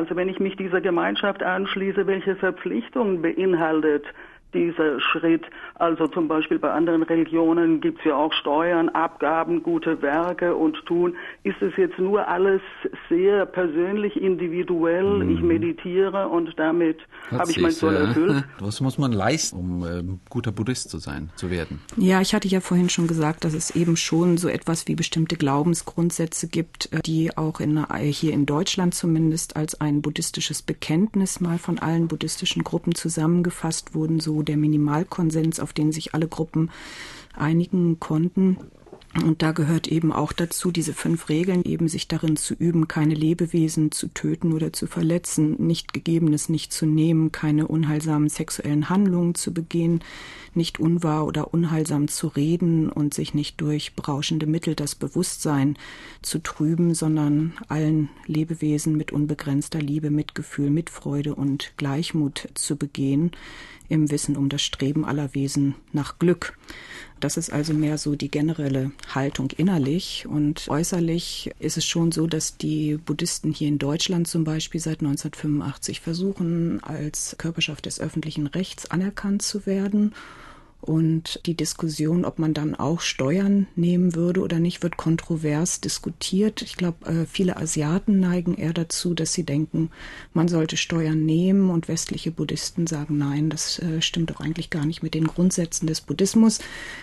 Also wenn ich mich dieser Gemeinschaft anschließe, welche Verpflichtungen beinhaltet dieser Schritt. Also zum Beispiel bei anderen Religionen gibt es ja auch Steuern, Abgaben, gute Werke und Tun. Ist es jetzt nur alles sehr persönlich, individuell? Mhm. Ich meditiere und damit habe ich mein Soll erfüllt. Was muss man leisten, um äh, guter Buddhist zu sein, zu werden? Ja, ich hatte ja vorhin schon gesagt, dass es eben schon so etwas wie bestimmte Glaubensgrundsätze gibt, äh, die auch in, äh, hier in Deutschland zumindest als ein buddhistisches Bekenntnis mal von allen buddhistischen Gruppen zusammengefasst wurden, so der Minimalkonsens, auf den sich alle Gruppen einigen konnten. Und da gehört eben auch dazu, diese fünf Regeln, eben sich darin zu üben, keine Lebewesen zu töten oder zu verletzen, nicht Gegebenes nicht zu nehmen, keine unheilsamen sexuellen Handlungen zu begehen, nicht unwahr oder unheilsam zu reden und sich nicht durch berauschende Mittel das Bewusstsein zu trüben, sondern allen Lebewesen mit unbegrenzter Liebe, Mitgefühl, Mitfreude und Gleichmut zu begehen, im Wissen um das Streben aller Wesen nach Glück. Das ist also mehr so die generelle Haltung innerlich. Und äußerlich ist es schon so, dass die Buddhisten hier in Deutschland zum Beispiel seit 1985 versuchen, als Körperschaft des öffentlichen Rechts anerkannt zu werden und die Diskussion, ob man dann auch Steuern nehmen würde oder nicht, wird kontrovers diskutiert. Ich glaube, äh, viele Asiaten neigen eher dazu, dass sie denken, man sollte Steuern nehmen und westliche Buddhisten sagen, nein, das äh, stimmt doch eigentlich gar nicht mit den Grundsätzen des Buddhismus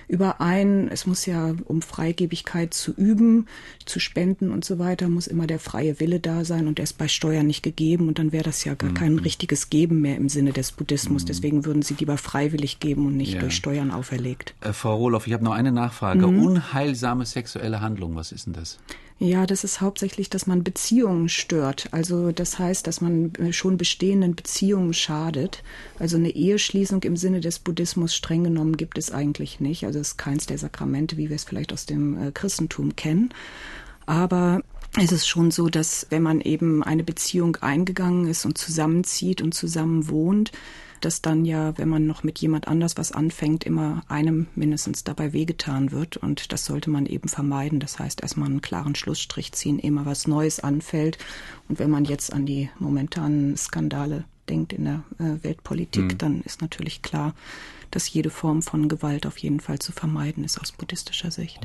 überein. Es muss ja, um Freigebigkeit zu üben, zu spenden und so weiter, muss immer der freie Wille da sein und der ist bei Steuern nicht gegeben und dann wäre das ja gar mhm. kein richtiges Geben mehr im Sinne des Buddhismus. Mhm. Deswegen würden sie lieber freiwillig geben und nicht ja. durch Steuern Steuern auferlegt. Äh, Frau Rohloff, ich habe noch eine Nachfrage. Mhm. Unheilsame sexuelle Handlung, was ist denn das? Ja, das ist hauptsächlich, dass man Beziehungen stört. Also das heißt, dass man äh, schon bestehenden Beziehungen schadet. Also eine Eheschließung im Sinne des Buddhismus streng genommen gibt es eigentlich nicht. Also es ist keins der Sakramente, wie wir es vielleicht aus dem äh, Christentum kennen. Aber es ist schon so, dass wenn man eben eine Beziehung eingegangen ist und zusammenzieht und zusammen wohnt, dass dann ja, wenn man noch mit jemand anders was anfängt, immer einem mindestens dabei wehgetan wird. Und das sollte man eben vermeiden. Das heißt, erstmal einen klaren Schlussstrich ziehen, immer was Neues anfällt. Und wenn man jetzt an die momentanen Skandale denkt in der äh, Weltpolitik, mhm. dann ist natürlich klar, dass jede Form von Gewalt auf jeden Fall zu vermeiden ist aus buddhistischer Sicht.